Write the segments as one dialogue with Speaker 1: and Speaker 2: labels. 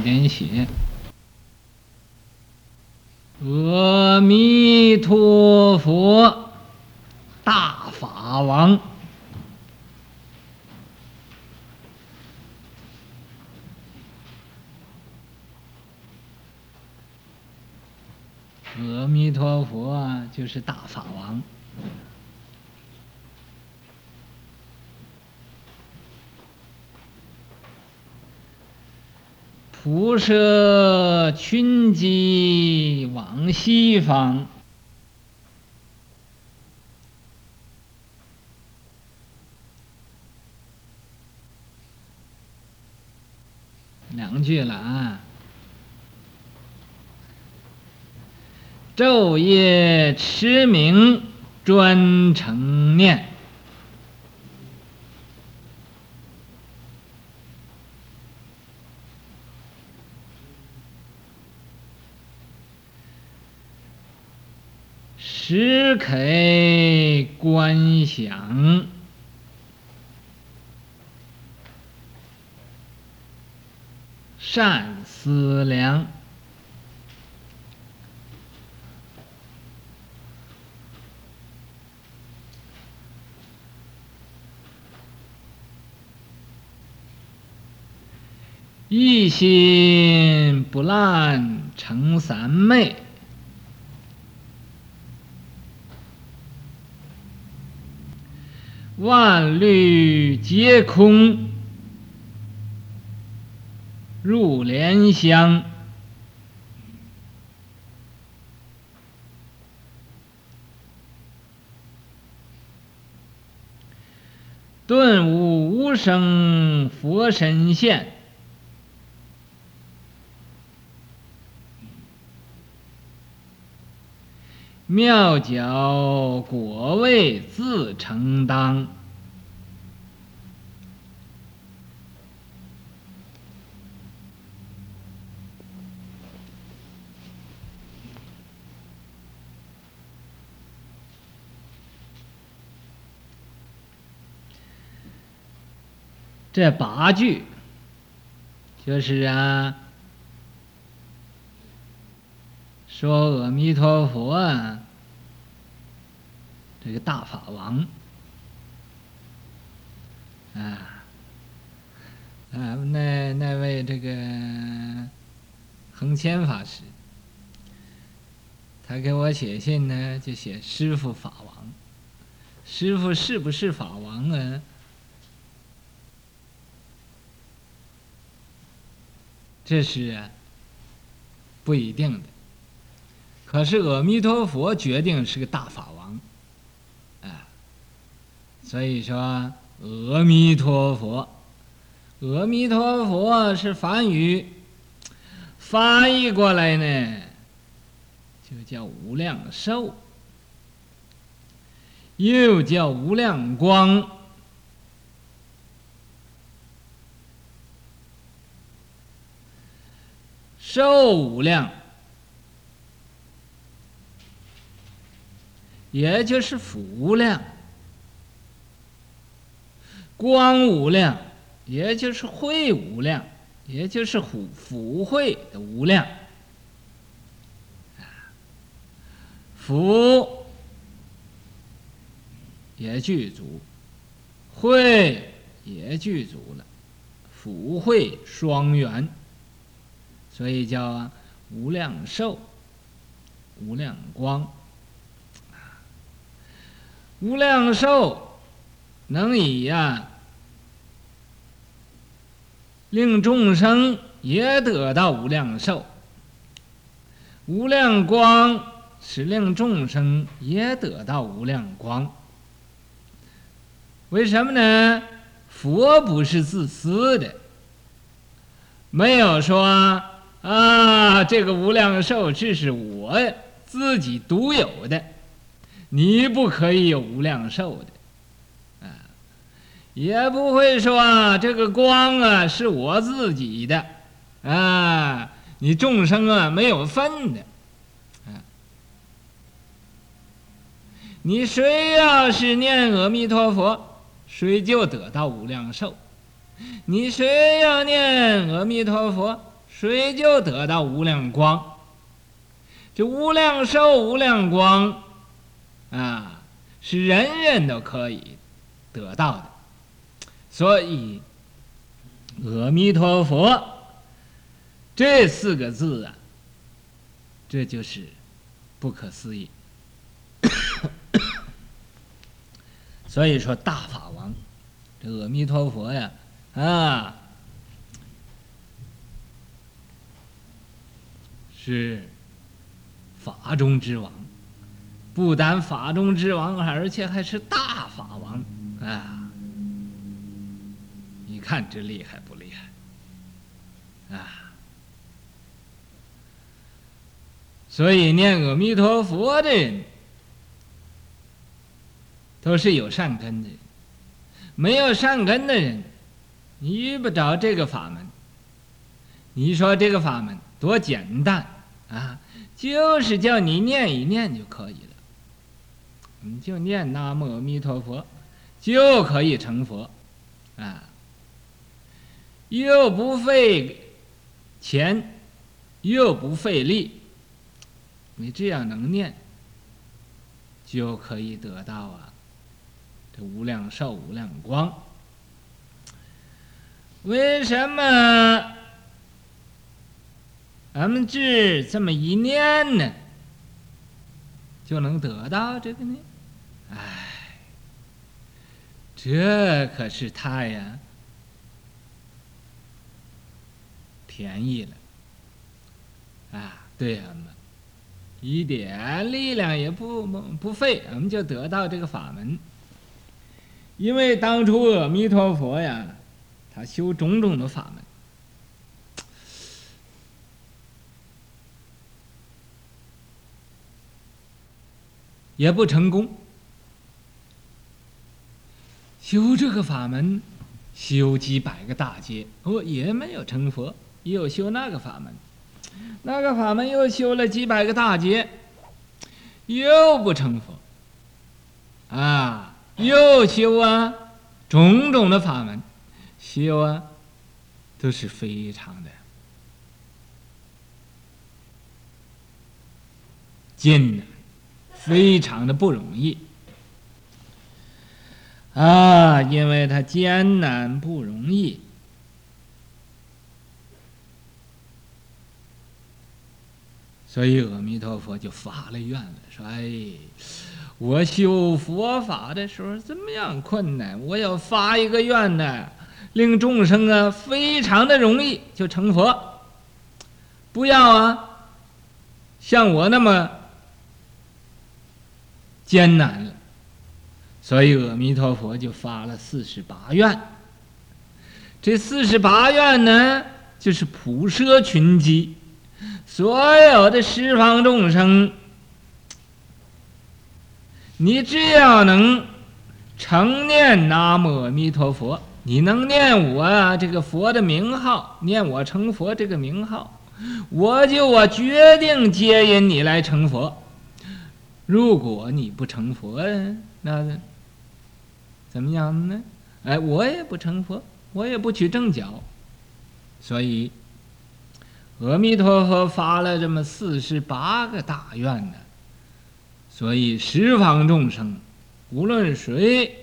Speaker 1: 点写阿弥陀佛大法王。阿弥陀佛就是大法王。辐射群机往西方，两句了啊！昼夜持名专程念。时可观想，善思量，一心不乱成三昧。万虑皆空，入莲香，顿悟无生佛身现，妙觉果位自承当。这八句就是啊，说阿弥陀佛啊，这个大法王。啊，啊，那那位这个恒谦法师，他给我写信呢，就写师父法王，师父是不是法王啊？这是不一定的，可是阿弥陀佛决定是个大法王，啊，所以说阿弥陀佛，阿弥陀佛是梵语，翻译过来呢，就叫无量寿，又叫无量光。寿无量，也就是福无量；光无量，也就是慧无量，也就是福福慧的无量。福也具足，慧也具足了，福慧双圆。所以叫无量寿、无量光。无量寿能以呀，令众生也得到无量寿；无量光是令众生也得到无量光。为什么呢？佛不是自私的，没有说。啊，这个无量寿这是我自己独有的，你不可以有无量寿的，啊，也不会说这个光啊是我自己的，啊，你众生啊没有分的，啊，你谁要是念阿弥陀佛，谁就得到无量寿，你谁要念阿弥陀佛，谁就得到无量光。这无量寿、无量光，啊，是人人都可以得到的。所以，阿弥陀佛这四个字啊，这就是不可思议。所以说，大法王，这阿弥陀佛呀，啊，是法中之王，不但法中之王，而且还是大法王啊。你看这厉害不厉害啊！所以念阿弥陀佛的人都是有善根的，没有善根的人，你遇不着这个法门。你说这个法门多简单啊！就是叫你念一念就可以了，你就念南无阿弥陀佛，就可以成佛啊！又不费钱，又不费力，你这样能念，就可以得到啊，这无量寿、无量光。为什么俺们只这么一念呢，就能得到这个呢？哎，这可是太呀！便宜了，啊，对俺们一点力量也不不费，我们就得到这个法门。因为当初阿弥陀佛呀，他修种种的法门，也不成功。修这个法门，修几百个大劫，哦，也没有成佛。又修那个法门，那个法门又修了几百个大劫，又不成佛。啊，又修啊，种种的法门，修啊，都是非常的艰难，非常的不容易。啊，因为他艰难不容易。所以阿弥陀佛就发了愿了，说：“哎，我修佛法的时候怎么样困难？我要发一个愿呢，令众生啊非常的容易就成佛，不要啊像我那么艰难了。”所以阿弥陀佛就发了四十八愿。这四十八愿呢，就是普摄群机。所有的十方众生，你只要能成念南无阿弥陀佛，你能念我这个佛的名号，念我成佛这个名号，我就我决定接引你来成佛。如果你不成佛，那怎么样呢？哎，我也不成佛，我也不取正觉，所以。阿弥陀佛发了这么四十八个大愿呢，所以十方众生，无论谁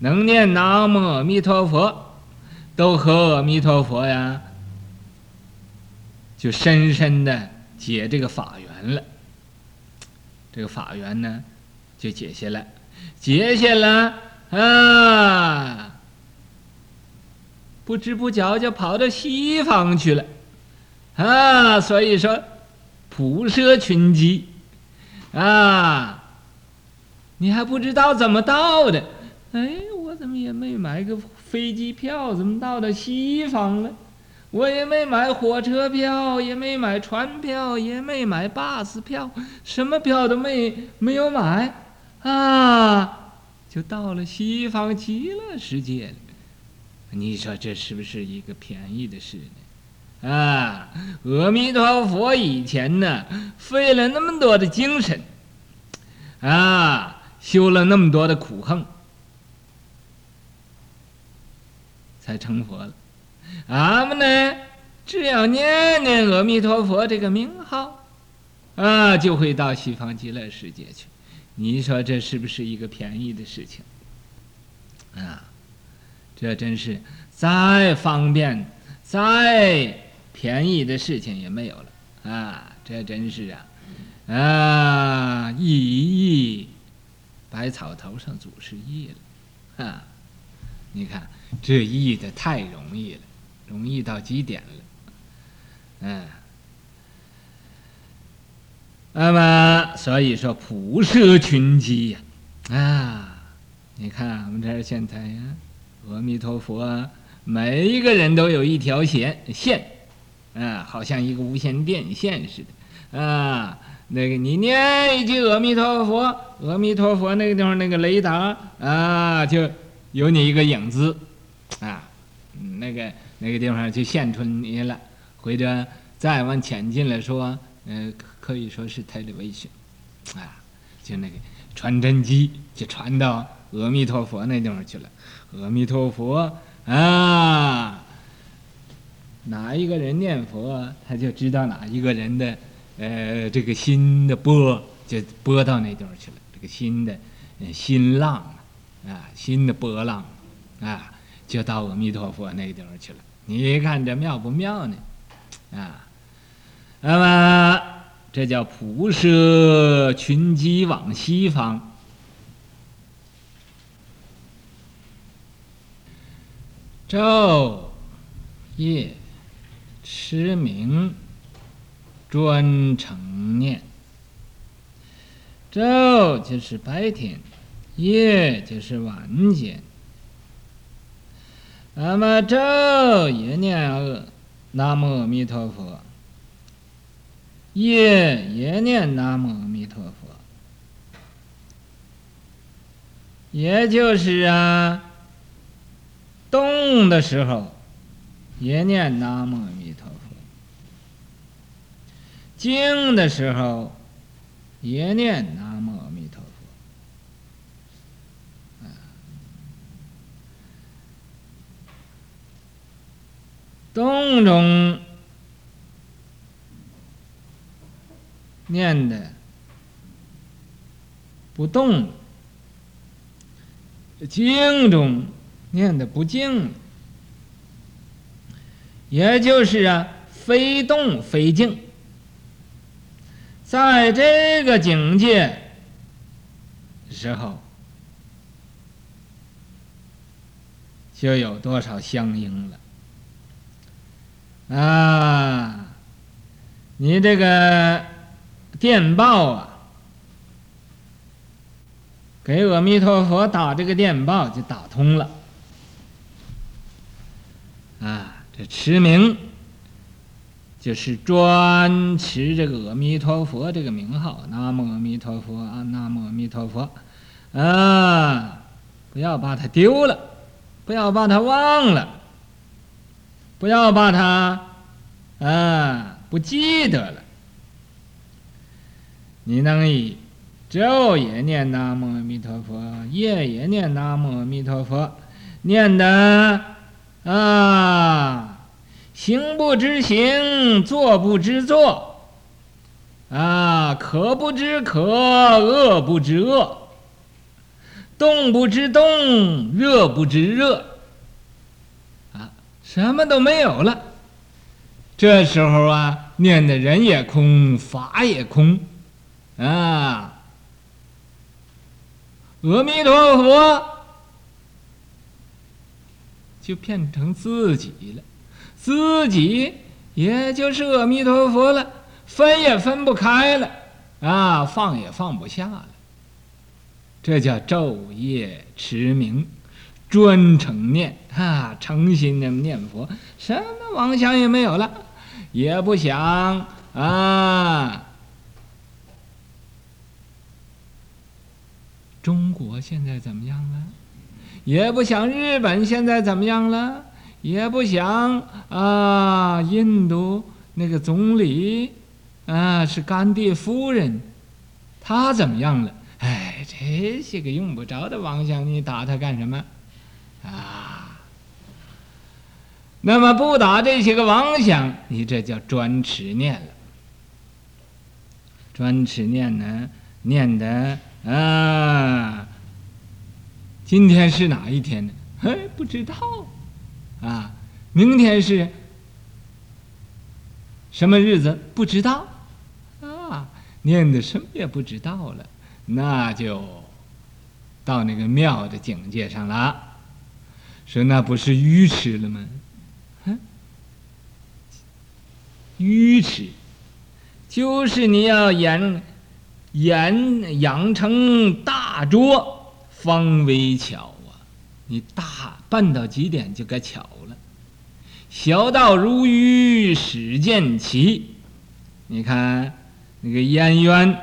Speaker 1: 能念南无阿弥陀佛，都和阿弥陀佛呀，就深深的结这个法缘了。这个法缘呢，就解下来，解下来啊，不知不觉就跑到西方去了。啊，所以说，普摄群机，啊，你还不知道怎么到的？哎，我怎么也没买个飞机票，怎么到了西方了？我也没买火车票，也没买船票，也没买巴士票，什么票都没没有买，啊，就到了西方极乐世界了。你说这是不是一个便宜的事呢？啊，阿弥陀佛以前呢，费了那么多的精神，啊，修了那么多的苦行，才成佛了。俺们呢，只要念念阿弥陀佛这个名号，啊，就会到西方极乐世界去。你说这是不是一个便宜的事情？啊，这真是再方便、再便宜的事情也没有了啊！这真是啊，啊，一亿百草头上祖师意了啊！你看这易的太容易了，容易到极点了，嗯。那么，所以说普摄群机呀，啊，你看我们这儿现在呀，阿弥陀佛，每一个人都有一条线线，啊，好像一个无线电线似的，啊，那个你念一句阿弥陀佛，阿弥陀佛那个地方那个雷达啊，就有你一个影子，啊，那个那个地方就现出你了，或者再往前进来说，嗯、呃。可以说是太了危险，啊，就那个传真机就传到阿弥陀佛那地方去了。阿弥陀佛啊，哪一个人念佛，他就知道哪一个人的呃这个心的波就波到那地方去了。这个心的心浪啊，心的波浪啊，就到阿弥陀佛那个地方去了。你看这妙不妙呢？啊，那么。这叫菩萨群机往西方，昼夜持名专诚念。昼就是白天，夜就是晚间。那么昼也念阿南无阿弥陀佛。夜也念南无阿弥陀佛，也就是啊，动的时候也念南无阿弥陀佛，静的时候也念南无阿弥陀佛，啊，动中。念的不动，静中念的不静，也就是啊，非动非静，在这个境界时候，就有多少相应了啊！你这个。电报啊，给阿弥陀佛打这个电报就打通了。啊，这持名就是专持这个阿弥陀佛这个名号，南无阿弥陀佛啊，南无阿弥陀佛，啊，不要把它丢了，不要把它忘了，不要把它啊不记得了。你能以昼夜念南无阿弥陀佛，夜也念南无阿弥陀佛，念的啊，行不知行，坐不知坐，啊，渴不知渴，饿不知饿，动不知动，热不知热，什么都没有了。这时候啊，念的人也空，法也空。啊，阿弥陀佛就变成自己了，自己也就是阿弥陀佛了，分也分不开了，啊，放也放不下了。这叫昼夜持名，专诚念啊，诚心的念佛，什么妄想也没有了，也不想啊。中国现在怎么样了？也不想日本现在怎么样了？也不想啊，印度那个总理啊是甘地夫人，他怎么样了？哎，这些个用不着的妄想，你打他干什么？啊！那么不打这些个妄想，你这叫专持念了。专持念呢，念的啊，今天是哪一天呢？嘿，不知道，啊，明天是什么日子？不知道，啊，念的什么也不知道了，那就到那个妙的境界上了。说那不是愚痴了吗？愚痴。就是你要演演养成大拙方为巧啊！你大办到极点就该巧了。小道如愚始见奇。你看那个颜渊，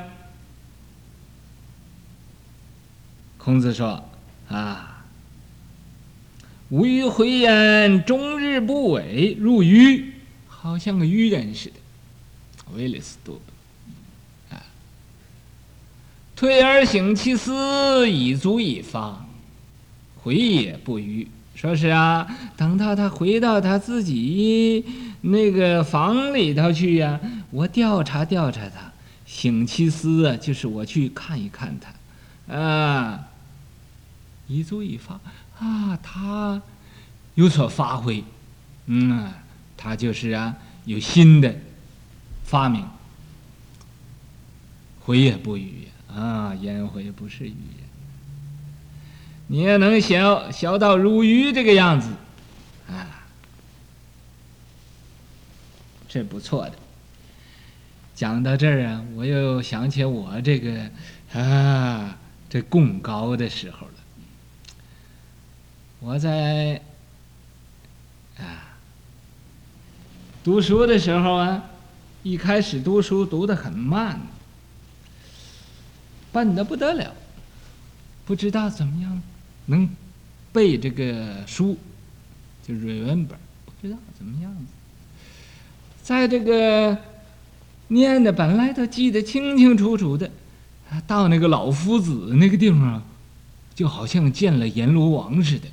Speaker 1: 孔子说啊：“吾欲回焉，终日不为，如愚，好像个愚人似的。”为了是多，啊！退而省其思，以足以发，回也不愚。说是啊，等到他回到他自己那个房里头去呀、我调查调查他，省其思啊，就是我去看一看他，啊，以足以发啊，他有所发挥，嗯，他就是啊，有新的。发明，回也不愚啊！颜回不是愚人，你也能小小到如愚这个样子，啊，这不错的。讲到这儿啊，我又想起我这个啊，这贡高的时候了。我在啊读书的时候啊。一开始读书读得很慢，笨得不得了，不知道怎么样能背这个书，就 remember，不知道怎么样子，在这个念的本来都记得清清楚楚的，到那个老夫子那个地方，就好像见了阎罗王似的，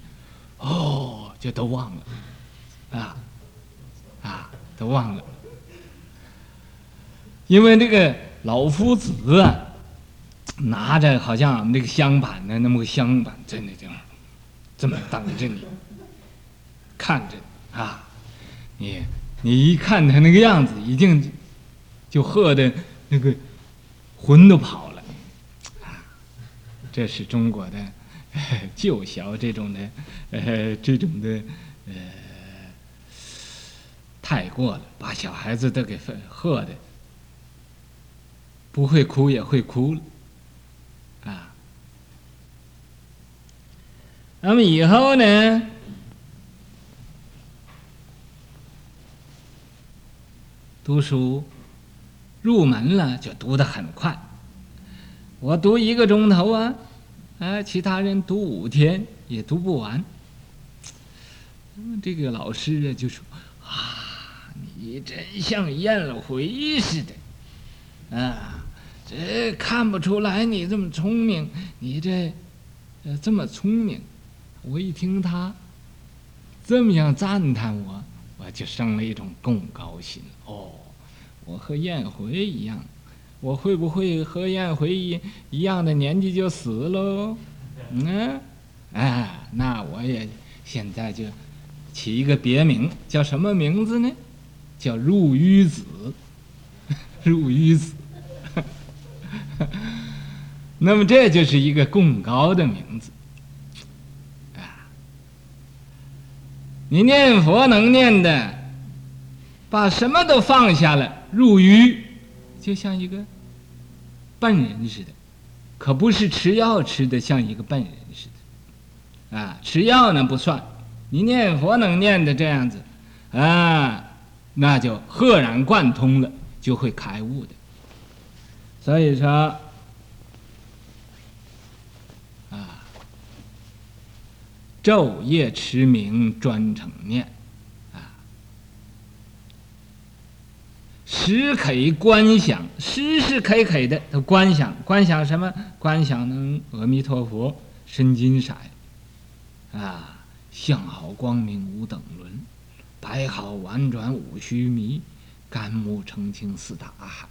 Speaker 1: 哦，就都忘了，啊，啊，都忘了。因为那个老夫子，拿着好像我们这个香板的那么个香板在那地方，这么等着你，看着啊，你你一看他那个样子，已经就吓得那个魂都跑了，啊，这是中国的 旧小这种的呃这种的呃太过了，把小孩子都给吓的。不会哭也会哭了，啊！那么以后呢？读书入门了就读得很快，我读一个钟头啊，啊，其他人读五天也读不完。这个老师啊就说：“啊，你真像颜回似的，啊！”这看不出来你这么聪明，你这，这么聪明。我一听他这么样赞叹我，我就生了一种更高兴。哦，我和燕回一样，我会不会和燕回一一样的年纪就死喽？嗯，哎，那我也现在就起一个别名，叫什么名字呢？叫入愚子，入愚子。那么这就是一个贡高的名字，啊！你念佛能念的，把什么都放下了，入愚，就像一个笨人似的，可不是吃药吃的像一个笨人似的，啊！吃药呢不算，你念佛能念的这样子，啊，那就赫然贯通了，就会开悟的。所以说。啊昼夜持名专诚念，时刻观想，时时刻刻的都观想，观想什么？观想能阿弥陀佛身金色，啊，相好光明无等伦，白好婉转五须弥，甘木澄清四大海，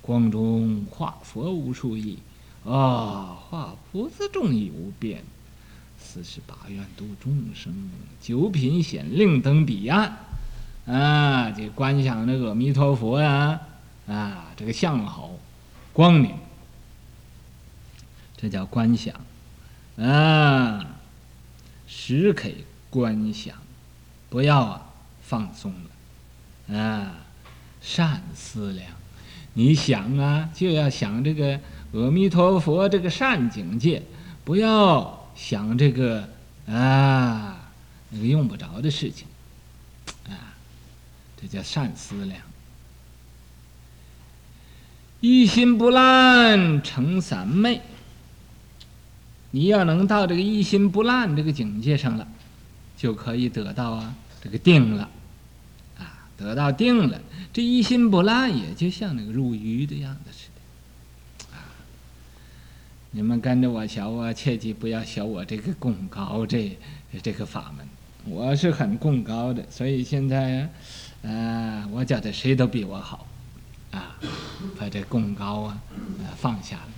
Speaker 1: 光中化佛无数亿，啊，化菩萨众亦无边。四十八愿度众生，九品显令登彼岸。啊，这观想那阿弥陀佛呀，啊，这个相好，光明，这叫观想，啊，时刻观想，不要啊放松了，啊，善思量，你想啊就要想这个阿弥陀佛这个善境界，不要想这个啊那个用不着的事情。这叫善思量，一心不乱成三昧。你要能到这个一心不乱这个境界上了，就可以得到啊这个定了，啊得到定了，这一心不乱也就像那个入鱼的样子似的，啊！你们跟着我学啊，切记不要学我这个贡高这这个法门，我是很贡高的，所以现在。呃，我觉得谁都比我好，啊，把这贡高啊，呃，放下了。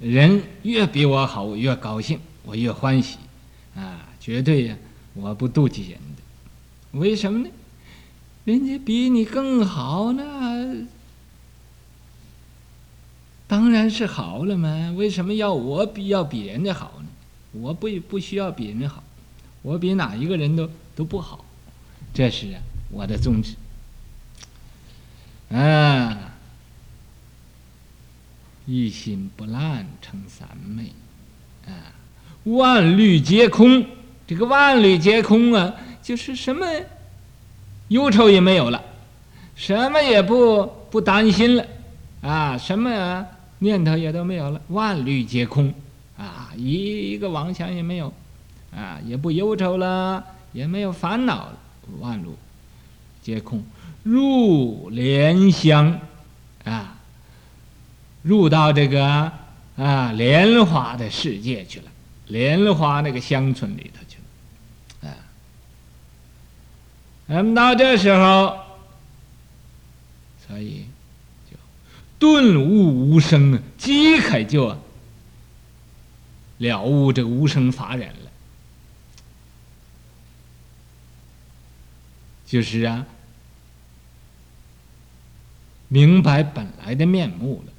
Speaker 1: 人越比我好，我越高兴，我越欢喜，啊，绝对呀，我不妒忌人的。为什么呢？人家比你更好，那当然是好了嘛。为什么要我比要比人家好呢？我不不需要比人家好，我比哪一个人都都不好，这是啊。我的宗旨，啊，一心不乱成三昧，啊，万虑皆空。这个万虑皆空啊，就是什么忧愁也没有了，什么也不不担心了，啊，什么念头也都没有了，万虑皆空，啊，一一个妄想也没有，啊，也不忧愁了，也没有烦恼了，万虑。皆空，入莲香，啊，入到这个啊莲花的世界去了，莲花那个乡村里头去了，啊，那么到这时候，所以就顿悟无声，即刻就了悟这个无声法忍了。就是啊，明白本来的面目了。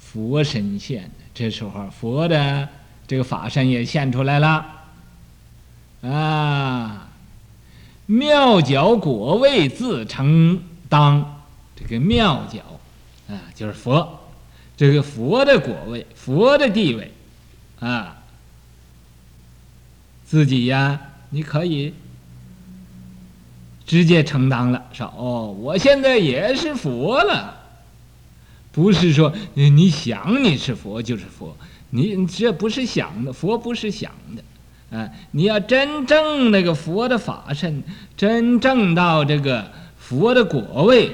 Speaker 1: 佛身现，这时候佛的这个法身也现出来了。啊，妙觉果位自承当，这个妙觉啊，就是佛，这个佛的果位，佛的地位，啊，自己呀。你可以直接承担了，说哦，我现在也是佛了，不是说你想你是佛就是佛，你这不是想的，佛不是想的，啊，你要真正那个佛的法身，真正到这个佛的果位，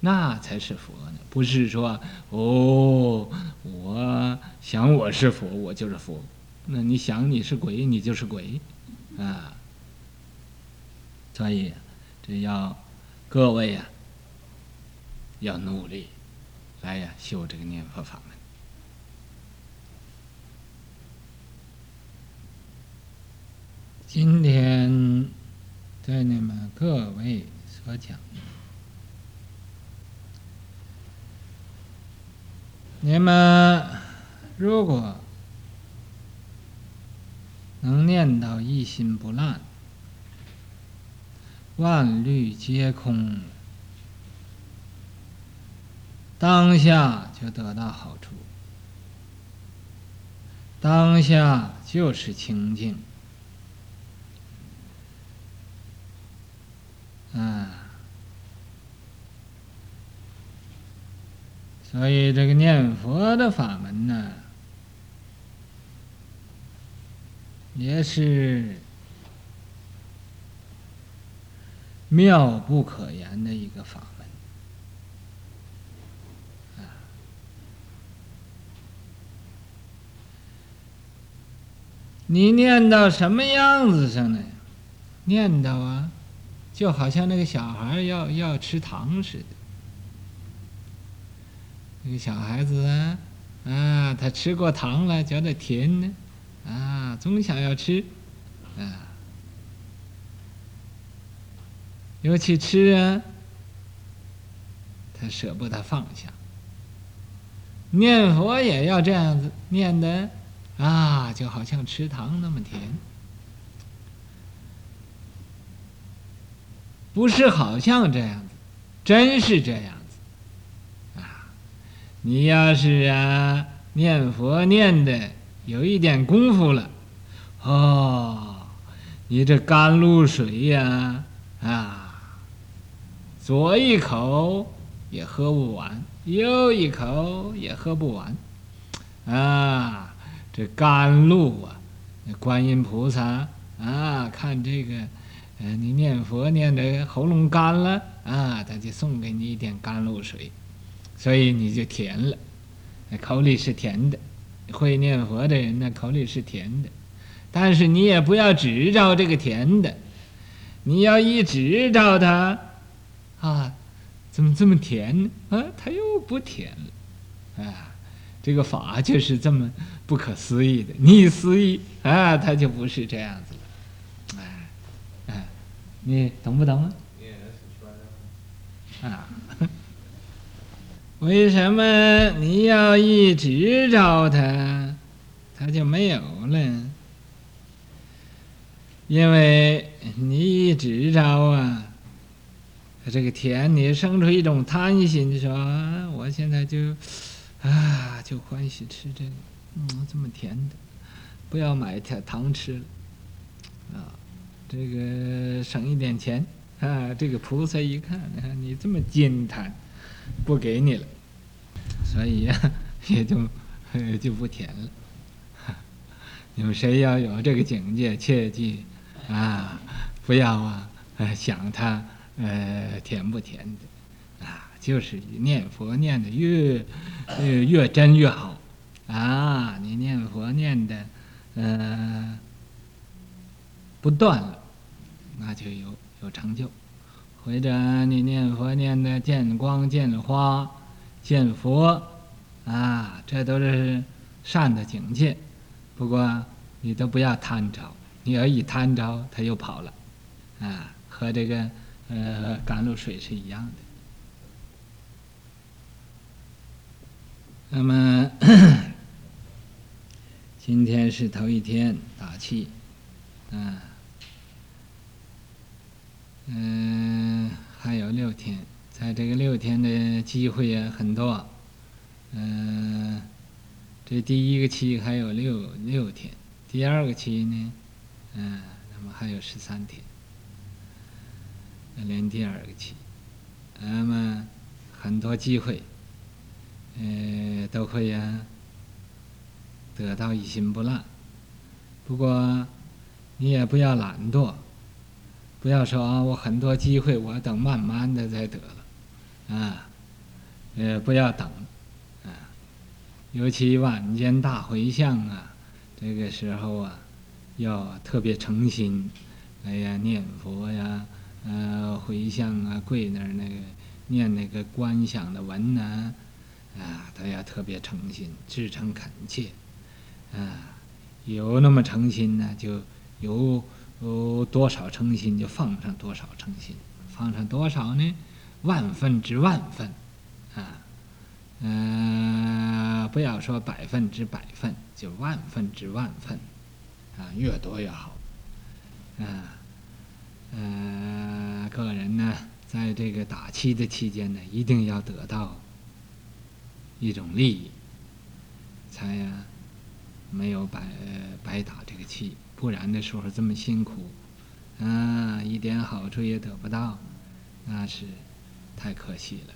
Speaker 1: 那才是佛呢，不是说哦，我想我是佛，我就是佛，那你想你是鬼，你就是鬼。啊，所以这要各位呀、啊，要努力来呀修这个念佛法门。今天对你们各位所讲，你们如果。能念到一心不乱，万虑皆空，当下就得到好处。当下就是清净，啊，所以这个念佛的法门呢。也是妙不可言的一个法门！你念到什么样子上呢？念叨啊，就好像那个小孩要要吃糖似的。那个小孩子啊，啊，他吃过糖了，觉得甜呢，啊，总想要吃，啊，尤其吃啊，他舍不得放下。念佛也要这样子念的，啊，就好像吃糖那么甜。不是好像这样子，真是这样子，啊。你要是啊念佛念的有一点功夫了，哦，你这甘露水呀啊，左一口也喝不完，右一口也喝不完，啊，这甘露啊，观音菩萨啊，看这个，呃，你念佛念的喉咙干了啊，他就送给你一点甘露水。所以你就甜了，口里是甜的，会念佛的人呢，口里是甜的，但是你也不要执着这个甜的，你要一执着它，啊，怎么这么甜呢？啊，它又不甜了，啊，这个法就是这么不可思议的，逆思议啊，它就不是这样子了，哎，哎，你懂不懂啊？啊。为什么你要一直找他，他就没有了？因为你一直找啊，它这个甜，你生出一种贪心，说我现在就啊，就欢喜吃这个，嗯，这么甜的，不要买糖糖吃了，啊，这个省一点钱啊。这个菩萨一看，你这么慳贪。不给你了，所以，也就就不甜了。你们谁要有这个境界，切记啊，不要啊想它呃甜不甜的啊，就是念佛念的越越真越好啊！你念佛念的呃不断了，那就有有成就。或者你念佛念的见光见花见佛，啊，这都是善的境界。不过你都不要贪着，你要一贪着，它又跑了，啊，和这个呃甘露水是一样的。那么 今天是头一天打气，啊。嗯，还有六天，在这个六天的机会也很多。嗯，这第一个期还有六六天，第二个期呢，嗯，那么还有十三天，连第二个期，那么很多机会，呃，都会呀，得到一心不乱。不过，你也不要懒惰。不要说啊，我很多机会，我等慢慢的再得了，啊，呃，不要等，啊，尤其晚间大回向啊，这个时候啊，要特别诚心，哎呀，念佛呀，呃，回向啊，跪那儿那个念那个观想的文呢，啊，都要特别诚心，至诚恳切，啊，有那么诚心呢，就有。有多少诚心就放上多少诚心，放上多少呢？万分之万分，啊，嗯、呃，不要说百分之百分，就万分之万分，啊，越多越好，啊，呃，个人呢，在这个打气的期间呢，一定要得到一种利益，才呀没有白白打这个气。不然的时候这么辛苦，啊，一点好处也得不到，那是太可惜了。